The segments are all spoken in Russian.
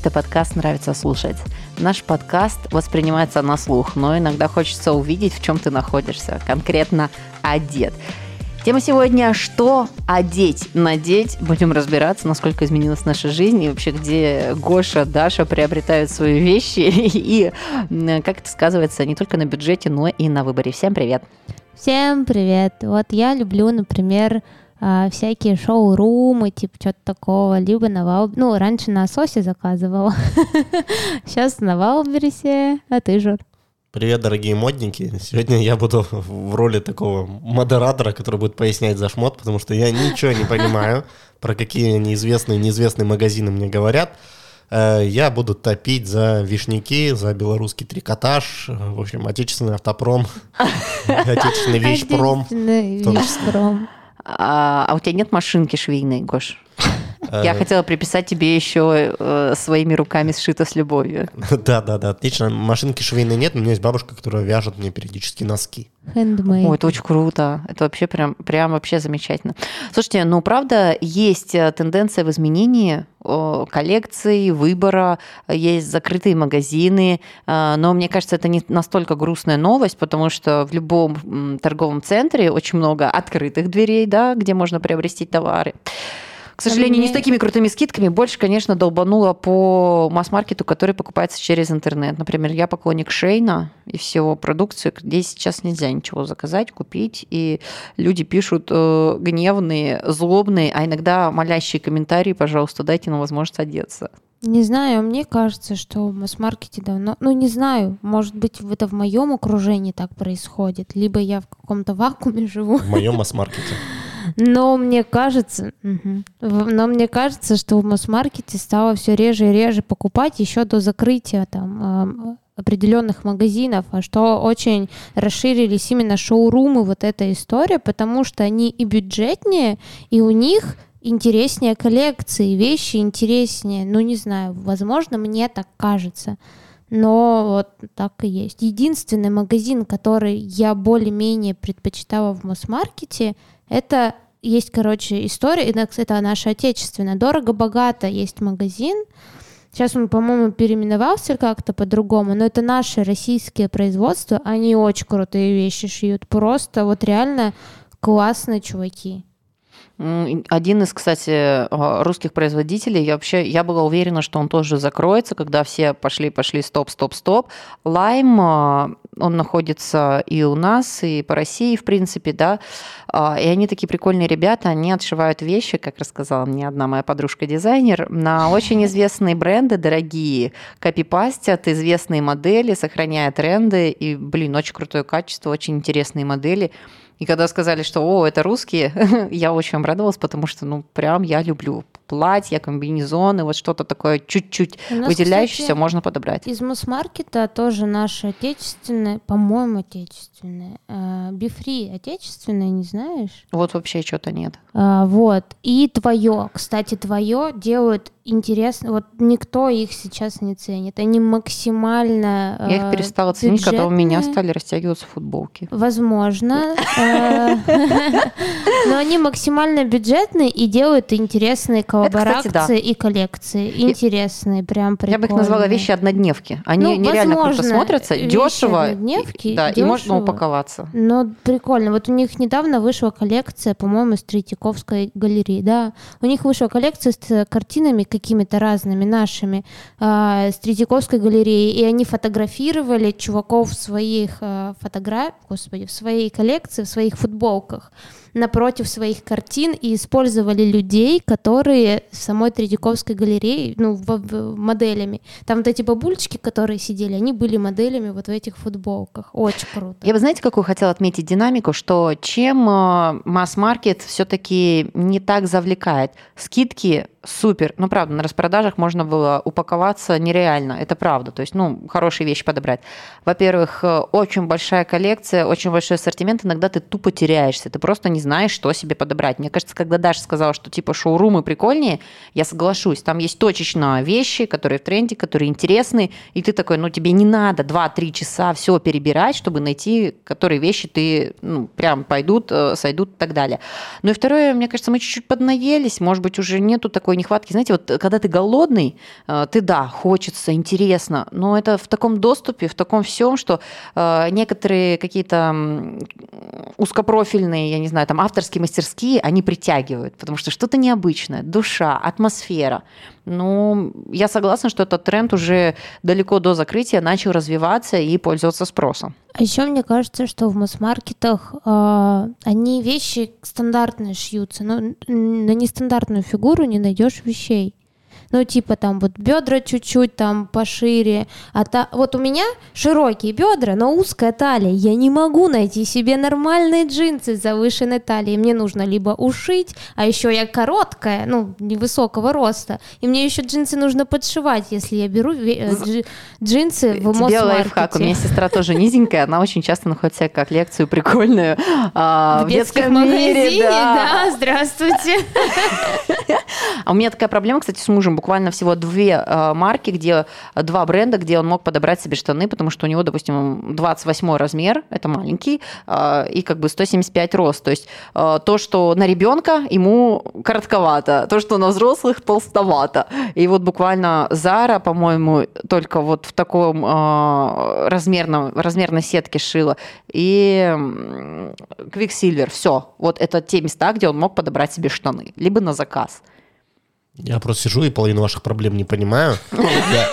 Это подкаст «Нравится слушать». Наш подкаст воспринимается на слух, но иногда хочется увидеть, в чем ты находишься, конкретно одет. Тема сегодня «Что одеть, надеть?» Будем разбираться, насколько изменилась наша жизнь и вообще, где Гоша, Даша приобретают свои вещи и как это сказывается не только на бюджете, но и на выборе. Всем привет! Всем привет! Вот я люблю, например, а, всякие шоу-румы, типа что-то такого, либо на Вал... Ну, раньше на Сосе заказывала, сейчас на Wildberries, а ты, Жор? Привет, дорогие модники. Сегодня я буду в роли такого модератора, который будет пояснять за шмот, потому что я ничего не понимаю, про какие неизвестные неизвестные магазины мне говорят. Э, я буду топить за вишняки, за белорусский трикотаж, в общем, отечественный автопром, отечественный вещпром. Отечественный вещпром. А, а у тебя нет машинки швейной, Гош? Я э. хотела приписать тебе еще э, своими руками сшито с любовью. Да, да, да, отлично. Машинки швейной нет, но у меня есть бабушка, которая вяжет мне периодически носки. Handmade. Ой, это очень круто. Это вообще прям, прям вообще замечательно. Слушайте, ну правда, есть э, тенденция в изменении коллекций, выбора, есть закрытые магазины, но мне кажется, это не настолько грустная новость, потому что в любом торговом центре очень много открытых дверей, да, где можно приобрести товары. К сожалению, мне... не с такими крутыми скидками. Больше, конечно, долбанула по масс-маркету, который покупается через интернет. Например, я поклонник Шейна и всего продукции, где сейчас нельзя ничего заказать, купить. И люди пишут э, гневные, злобные, а иногда молящие комментарии, пожалуйста, дайте нам возможность одеться. Не знаю, мне кажется, что в масс-маркете давно... Ну, не знаю, может быть, это в моем окружении так происходит, либо я в каком-то вакууме живу. В моем масс-маркете. Но мне кажется, угу, но мне кажется, что в масс-маркете стало все реже и реже покупать еще до закрытия там определенных магазинов, а что очень расширились именно шоурумы, вот эта история, потому что они и бюджетнее, и у них интереснее коллекции, вещи интереснее. Ну, не знаю, возможно, мне так кажется. Но вот так и есть. Единственный магазин, который я более-менее предпочитала в масс-маркете, это есть, короче, история, это наша отечественная. Дорого-богато есть магазин. Сейчас он, по-моему, переименовался как-то по-другому, но это наши российские производства. Они очень крутые вещи шьют. Просто вот реально классные чуваки. Один из, кстати, а, русских производителей, я вообще, я была уверена, что он тоже закроется, когда все пошли, пошли, стоп, стоп, стоп. Лайм, а, он находится и у нас, и по России, в принципе, да, а, и они такие прикольные ребята, они отшивают вещи, как рассказала мне одна моя подружка-дизайнер, на очень известные бренды, дорогие, копипастят известные модели, сохраняя тренды, и, блин, очень крутое качество, очень интересные модели. И когда сказали, что «О, это русские», я очень обрадовалась, потому что, ну, прям я люблю платья, комбинезоны, вот что-то такое чуть-чуть выделяющееся кстати, можно подобрать. Из масс-маркета тоже наши отечественные, по-моему, отечественные. Бифри а, отечественные, не знаешь? Вот вообще что-то нет. А, вот. И твое, кстати, твое делают интересно. Вот никто их сейчас не ценит. Они максимально Я их перестала бюджетные. ценить, когда у меня стали растягиваться футболки. Возможно. Э, но они максимально бюджетные и делают интересные коллаборации кстати, да. и коллекции. Интересные, прям прикольные. Я бы их назвала вещи однодневки. Они ну, нереально круто смотрятся, дешево. Однодневки, да, дешево. и можно упаковаться. Ну, прикольно. Вот у них недавно вышла коллекция, по-моему, с Третьяковской галереи, да. У них вышла коллекция с картинами какими-то разными нашими э, с Третьяковской галереи, и они фотографировали чуваков в своих э, фотографиях, господи, в своей коллекции, в своих футболках напротив своих картин и использовали людей, которые в самой Третьяковской галерее, ну, в, в, моделями. Там вот эти бабульчики, которые сидели, они были моделями вот в этих футболках. Очень круто. Я бы, знаете, какую хотела отметить динамику, что чем э, масс-маркет все-таки не так завлекает. Скидки супер. Ну, правда, на распродажах можно было упаковаться нереально. Это правда. То есть, ну, хорошие вещи подобрать. Во-первых, э, очень большая коллекция, очень большой ассортимент. Иногда ты тупо теряешься. Ты просто не знаешь, что себе подобрать. Мне кажется, когда Даша сказала, что типа шоурумы прикольнее, я соглашусь. Там есть точечно вещи, которые в тренде, которые интересны. И ты такой, ну, тебе не надо 2-3 часа все перебирать, чтобы найти, которые вещи ты, ну, прям пойдут, э, сойдут и так далее. Ну и второе, мне кажется, мы чуть-чуть поднаелись. Может быть, уже нету такой такой нехватки. Знаете, вот когда ты голодный, э, ты, да, хочется, интересно, но это в таком доступе, в таком всем, что э, некоторые какие-то узкопрофильные, я не знаю, там авторские мастерские, они притягивают, потому что что-то необычное, душа, атмосфера. Ну, я согласна, что этот тренд уже далеко до закрытия начал развиваться и пользоваться спросом. А еще мне кажется, что в масс-маркетах э, они вещи стандартные шьются, но на нестандартную фигуру не найдешь вещей ну, типа там вот бедра чуть-чуть там пошире, а та... вот у меня широкие бедра, но узкая талия, я не могу найти себе нормальные джинсы с завышенной талией, мне нужно либо ушить, а еще я короткая, ну, невысокого роста, и мне еще джинсы нужно подшивать, если я беру э, джинсы в Тебе лайфхак, у меня сестра тоже низенькая, она очень часто находит себе коллекцию прикольную а, в, детском. Да. да, здравствуйте. А у меня такая проблема, кстати, с мужем буквально всего две э, марки, где два бренда, где он мог подобрать себе штаны, потому что у него, допустим, 28 размер, это маленький, э, и как бы 175 рост. То есть э, то, что на ребенка ему коротковато, то, что на взрослых толстовато. И вот буквально Зара, по-моему, только вот в таком размерном, размерной сетке шила. И Quicksilver, все. Вот это те места, где он мог подобрать себе штаны, либо на заказ. Я просто сижу и половину ваших проблем не понимаю. Я,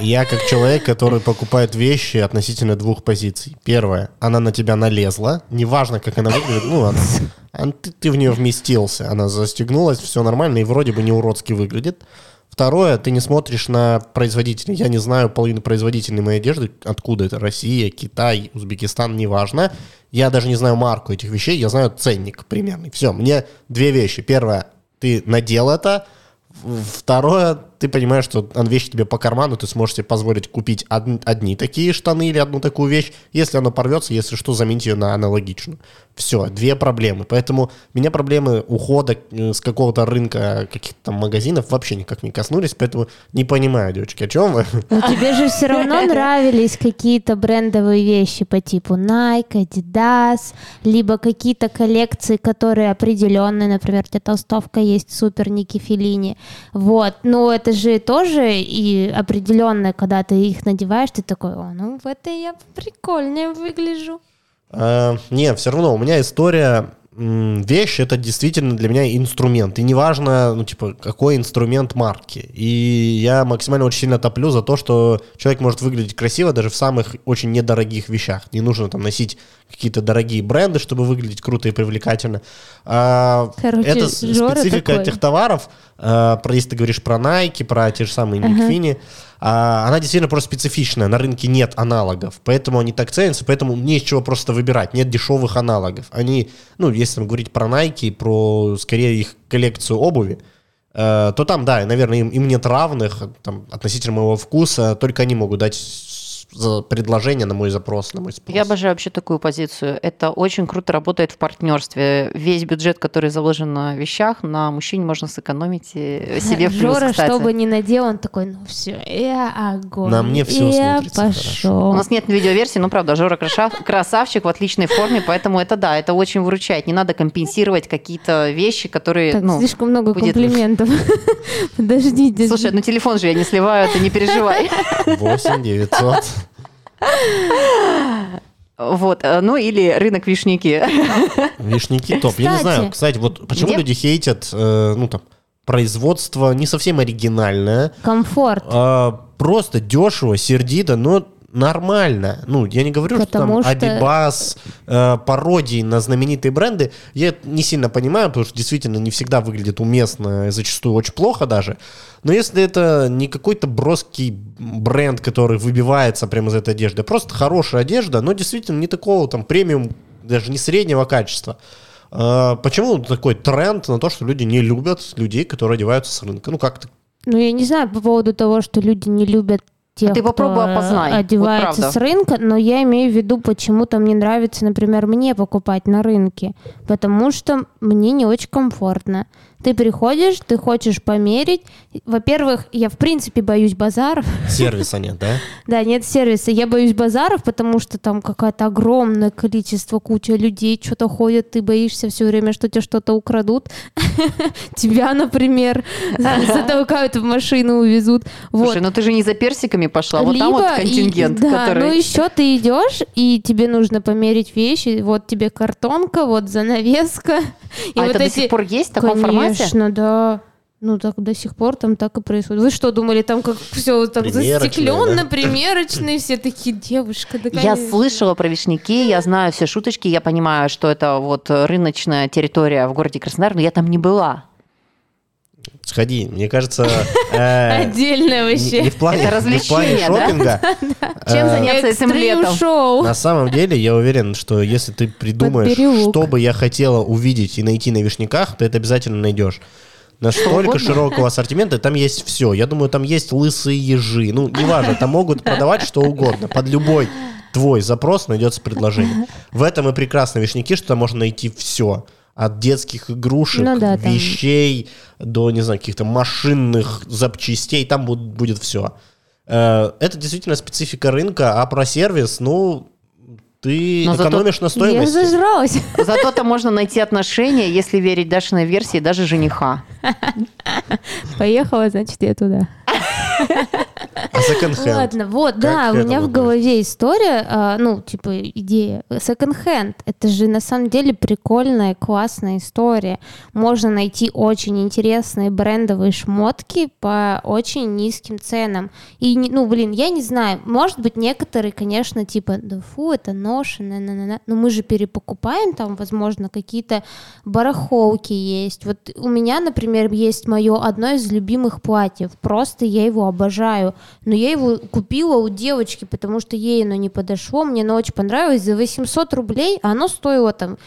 я как человек, который покупает вещи относительно двух позиций. Первое, она на тебя налезла, неважно, как она выглядит, ну, она, она, ты, ты в нее вместился, она застегнулась, все нормально и вроде бы не уродски выглядит. Второе, ты не смотришь на производителей. Я не знаю половину производителей моей одежды, откуда это, Россия, Китай, Узбекистан, неважно. Я даже не знаю марку этих вещей, я знаю ценник примерный. Все, мне две вещи. Первое, ты надел это, Второе, ты понимаешь, что вещь тебе по карману, ты сможешь себе позволить купить од- одни такие штаны или одну такую вещь. Если она порвется, если что, заменить ее на аналогичную. Все, две проблемы. Поэтому меня проблемы ухода э, с какого-то рынка каких-то там магазинов вообще никак не коснулись, поэтому не понимаю, девочки, о чем вы? Но тебе же все равно нравились какие-то брендовые вещи по типу Nike, Adidas, либо какие-то коллекции, которые определенные, например, у тебя толстовка есть супер Ники Филини. Вот, но это же тоже и определенное, когда ты их надеваешь, ты такой, о, ну в этой я прикольнее выгляжу. А, не, все равно у меня история вещь это действительно для меня инструмент. И неважно, ну, типа, какой инструмент марки. И я максимально очень сильно топлю за то, что человек может выглядеть красиво даже в самых очень недорогих вещах. Не нужно там носить какие-то дорогие бренды, чтобы выглядеть круто и привлекательно. А, Короче, это специфика такой. этих товаров. А, про, если ты говоришь про Nike, про те же самые Никфини, uh-huh. А, она действительно просто специфичная. На рынке нет аналогов, поэтому они так ценятся, поэтому не из чего просто выбирать. Нет дешевых аналогов. Они, ну, если говорить про Nike, про скорее их коллекцию обуви, э, то там, да, наверное, им, им нет равных там, относительно моего вкуса, только они могут дать за предложение на мой запрос, на мой спрос. Я обожаю вообще такую позицию. Это очень круто работает в партнерстве. Весь бюджет, который заложен на вещах, на мужчине можно сэкономить и себе в плюс, Жора, что бы ни надел, он такой, ну все, я огонь. На мне все я пошел. У нас нет видеоверсии, но правда, Жора красавчик в отличной форме, поэтому это да, это очень выручает. Не надо компенсировать какие-то вещи, которые... Так, ну, слишком много будет... комплиментов. Подождите. Слушай, ну телефон же я не сливаю, ты не переживай. 8 900 вот, э, ну или рынок вишники. Вишники топ. Кстати, Я не знаю, кстати, вот почему где? люди хейтят, э, ну там, производство не совсем оригинальное. Комфорт. А, просто дешево, сердито, но нормально. Ну, я не говорю, Потому что там что... Adidas, э, пародии на знаменитые бренды. Я не сильно понимаю, потому что действительно не всегда выглядит уместно, зачастую очень плохо даже. Но если это не какой-то броский бренд, который выбивается прямо из этой одежды, а просто хорошая одежда, но действительно не такого там премиум, даже не среднего качества. Э, почему такой тренд на то, что люди не любят людей, которые одеваются с рынка? Ну, как-то ну, я не знаю по поводу того, что люди не любят тех, Ты попробуй кто опознай. одевается вот с рынка, но я имею в виду, почему-то мне нравится, например, мне покупать на рынке, потому что мне не очень комфортно. Ты приходишь, ты хочешь померить. Во-первых, я в принципе боюсь базаров. Сервиса нет, да? Да, нет сервиса. Я боюсь базаров, потому что там какое-то огромное количество, куча людей что-то ходят, ты боишься все время, что тебе что-то украдут. Тебя, например, затолкают в машину, увезут. Слушай, ну ты же не за персиками пошла, вот там вот контингент, да, который... ну еще ты идешь, и тебе нужно померить вещи. Вот тебе картонка, вот занавеска. А вот это до сих пор есть в таком формате? Конечно, да. Ну, так до сих пор там так и происходит. Вы что, думали, там как все так застекленно, да? примерочные, все такие, девушка, да Я конечно». слышала про вишняки, я знаю все шуточки, я понимаю, что это вот рыночная территория в городе Краснодар, но я там не была. Сходи, мне кажется... э, Отдельное вообще. не в плане, шопинга. Чем Э, заняться этим летом? шоу. На самом деле, я уверен, что если ты придумаешь, что бы я хотела увидеть и найти на вишняках, ты это обязательно найдешь. Настолько широкого ассортимента, там есть все. Я думаю, там есть лысые ежи. Ну, неважно, там могут продавать что угодно. Под любой твой запрос найдется предложение. В этом и прекрасно вишняки, что там можно найти все. От детских игрушек, Ну да, там- вещей до, не знаю, каких-то машинных запчастей. Там будет, будет все. Э, Это действительно специфика рынка, а про сервис, ну, ты Но зато экономишь на Я стоимости. зажралась. Зато там можно найти отношения, если верить Дашиной версии, даже жениха. Поехала, значит, я туда. А секонд-хенд? Ладно, вот, да, у меня в голове история, а, ну, типа, идея. Секонд-хенд, это же на самом деле прикольная, классная история. Можно найти очень интересные брендовые шмотки по очень низким ценам. И, ну, блин, я не знаю, может быть, некоторые, конечно, типа, да фу, это ношеное, на -на -на. но мы же перепокупаем там, возможно, какие-то барахолки есть. Вот у меня, например, есть мое одно из любимых платьев, просто я его обожаю, но я его купила у девочки, потому что ей оно не подошло, мне оно очень понравилось, за 800 рублей, а оно стоило там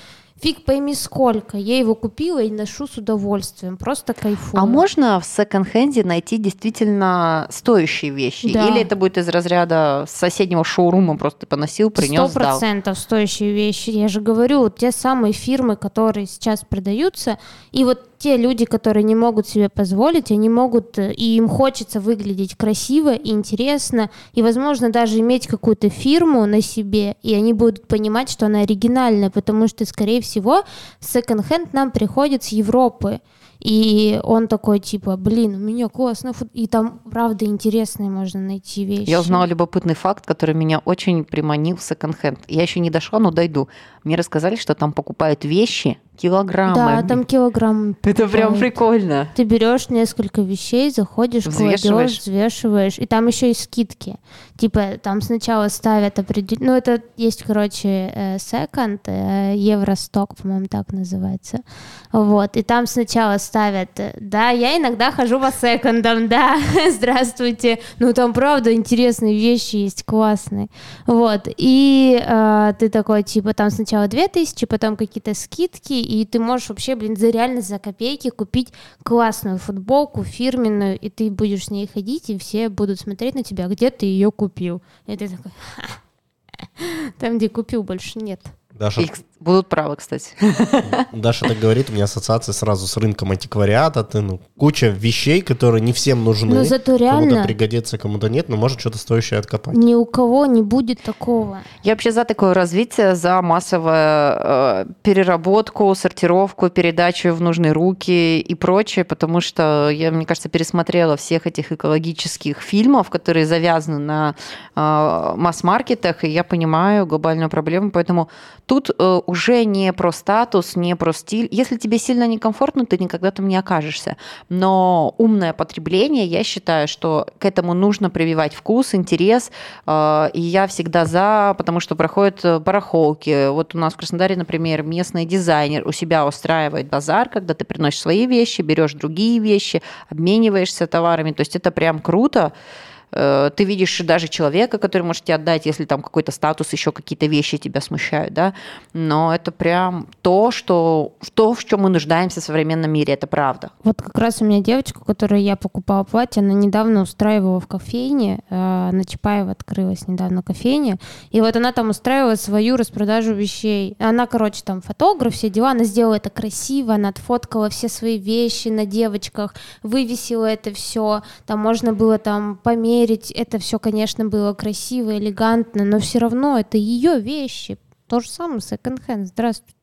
фиг пойми сколько, я его купила и ношу с удовольствием, просто кайфую. А можно в секонд-хенде найти действительно стоящие вещи? Да. Или это будет из разряда соседнего шоурума просто поносил, принес, Сто сдал? процентов стоящие вещи. Я же говорю, вот те самые фирмы, которые сейчас продаются, и вот те люди, которые не могут себе позволить, они могут, э, и им хочется выглядеть красиво и интересно, и, возможно, даже иметь какую-то фирму на себе, и они будут понимать, что она оригинальная, потому что, скорее всего, секонд-хенд нам приходит с Европы. И он такой, типа, блин, у меня классно. И там, правда, интересные можно найти вещи. Я узнала любопытный факт, который меня очень приманил в секонд-хенд. Я еще не дошла, но дойду. Мне рассказали, что там покупают вещи килограммами. Да, там килограмм. Это прям покупают. прикольно. Ты берешь несколько вещей, заходишь, Взвешиваешь. кладешь, взвешиваешь, и там еще и скидки. Типа там сначала ставят определенно, ну это есть, короче, э, секонд, э, Евросток, по-моему, так называется. Вот, и там сначала ставят, да, я иногда хожу по секондам, да, здравствуйте. Ну там правда интересные вещи есть, классные. Вот, и э, ты такой, типа, там сначала 2000, потом какие-то скидки, и ты можешь вообще, блин, за реально за копейки купить классную футболку фирменную, и ты будешь с ней ходить, и все будут смотреть на тебя, где ты ее купил. И ты такой, «Ха, там, где купил, больше нет. Даша, будут правы, кстати. Даша так говорит, у меня ассоциация сразу с рынком антиквариата. Ты, ну, куча вещей, которые не всем нужны. Но зато Кому-то реально пригодится, кому-то нет, но может что-то стоящее откопать. ни у кого не будет такого. Я вообще за такое развитие, за массовую э, переработку, сортировку, передачу в нужные руки и прочее, потому что я, мне кажется, пересмотрела всех этих экологических фильмов, которые завязаны на э, масс-маркетах, и я понимаю глобальную проблему, поэтому тут э, уже не про статус, не про стиль. Если тебе сильно некомфортно, ты никогда там не окажешься. Но умное потребление, я считаю, что к этому нужно прививать вкус, интерес, э, и я всегда за, потому что проходят э, барахолки. Вот у нас в Краснодаре, например, местный дизайнер у себя устраивает базар, когда ты приносишь свои вещи, берешь другие вещи, обмениваешься товарами. То есть это прям круто. Э, ты видишь даже человека, который может тебе отдать, если там какой-то статус, еще какие-то вещи тебя смущают, да, но это прям то, что, то, в чем мы нуждаемся в современном мире, это правда. Вот как раз у меня девочка, которой я покупала платье, она недавно устраивала в кофейне, э, на Чапаева открылась недавно кофейня, и вот она там устраивала свою распродажу вещей. Она, короче, там фотограф, все дела, она сделала это красиво, она отфоткала все свои вещи на девочках, вывесила это все, там можно было там померить, это все, конечно, было красиво, элегантно, но все равно это ее вещи. То же самое секонд-хенд. Здравствуйте.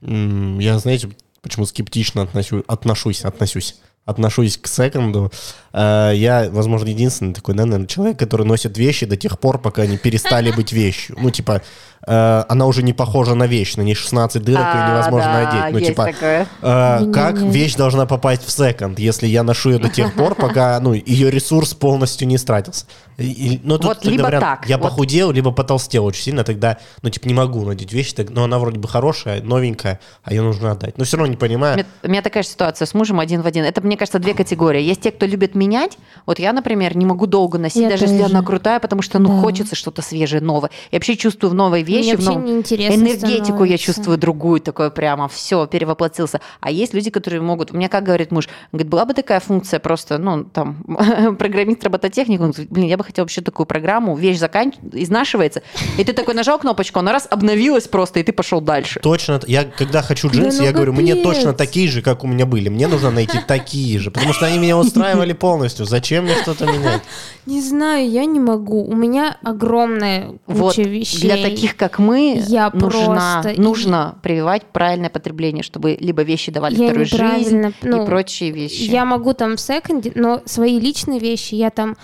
Я, знаете, почему скептично относю, отношусь, относюсь? Отношусь к секонду. Э, я, возможно, единственный такой, наверное, человек, который носит вещи до тех пор, пока они перестали быть вещью. Ну, типа, э, она уже не похожа на вещь, на ней 16 дырок, и А, невозможно да, одеть. Ну, типа, такое. э, как вещь должна попасть в секонд, если я ношу ее до тех пор, пока, ну, ее ресурс полностью не истратился. И- и- ну, тут Вот такой либо вариант, так, Я вот. похудел, либо потолстел очень сильно, тогда, ну, типа, не могу надеть вещь, так, но она вроде бы хорошая, новенькая, а ее нужно отдать. Но все равно не У понимаю. меня, у меня такая же ситуация с мужем один в один. Это, мне кажется, две категории. Есть те, кто любит менять. Вот я, например, не могу долго носить, Я даже если тоже. она крутая, потому что, ну, Да. хочется что-то свежее, новое. Я вообще чувствую в новой вещи, Мне в неинтересно энергетику я становится. чувствую другую, такое прямо все, перевоплотился. А есть люди, которые могут... У меня, как говорит муж, говорит, была бы такая функция просто, ну, там, программист, робототехник, он говорит, блин, я бы хотел вообще такую программу, вещь заканчивается, изнашивается, и ты такой нажал кнопочку, она раз обновилась просто, и ты пошел дальше. Точно, я когда хочу Да джинсы, ну я говорю, мне точно такие же, как у меня были. Мне нужно найти такие же, потому что они меня устраивали полностью. Зачем мне что-то менять? Не знаю, я не могу. У меня огромная куча Вот вещей. для таких, как мы, Я нужна, просто- нужно прививать правильное потребление, чтобы либо вещи давали Я вторую жизнь ну, и прочие вещи. Я могу там в секонде, но свои личные вещи я там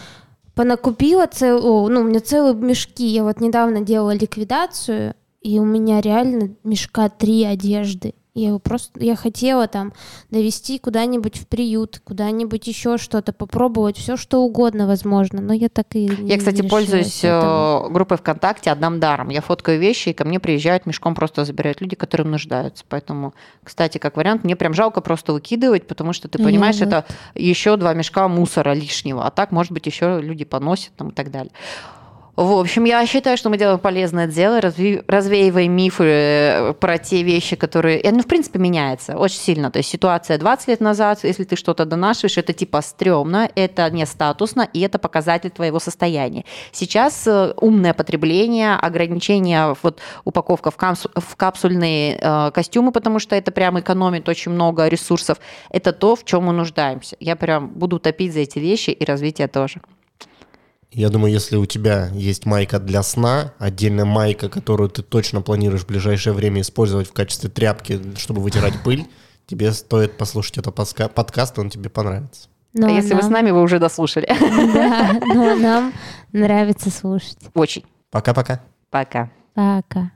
понакупила целую, ну, у меня целые мешки. Я вот недавно делала ликвидацию, и у меня реально мешка три одежды. Я его просто, я хотела там довести куда-нибудь в приют, куда-нибудь еще что-то, попробовать все что угодно, возможно, но я так и не Я, кстати, решилась пользуюсь этому. э, группой ВКонтакте «Отдам даром». Я фоткаю вещи, и ко мне приезжают мешком, просто забирают люди, которые нуждаются. Поэтому, кстати, как вариант, мне прям жалко просто выкидывать, потому что ты Я понимаешь, вот. это еще два мешка мусора лишнего. А так, может быть, еще люди поносят там, и так далее. В общем, я считаю, что мы делаем полезное дело, развеиваем мифы э, про те вещи, которые... И оно, в принципе, меняется очень сильно. То есть ситуация 20 лет назад, если ты что-то донашиваешь, это типа стрёмно, это не статусно, и это показатель твоего состояния. Сейчас э, умное потребление, ограничение, вот упаковка в, камс- в капсульные э, костюмы, потому что это прям экономит очень много ресурсов, это то, в чем мы нуждаемся. Я прям буду топить за эти вещи и развитие тоже. Я думаю, если у тебя есть майка для сна, отдельная майка, которую ты точно планируешь в ближайшее время использовать в качестве тряпки, чтобы вытирать пыль, тебе стоит послушать этот подска- подкаст, он тебе понравится. Но а если вы с нам- нами, вы уже дослушали. Да, но нам нравится слушать. Очень. Пока-пока. Пока. Пока.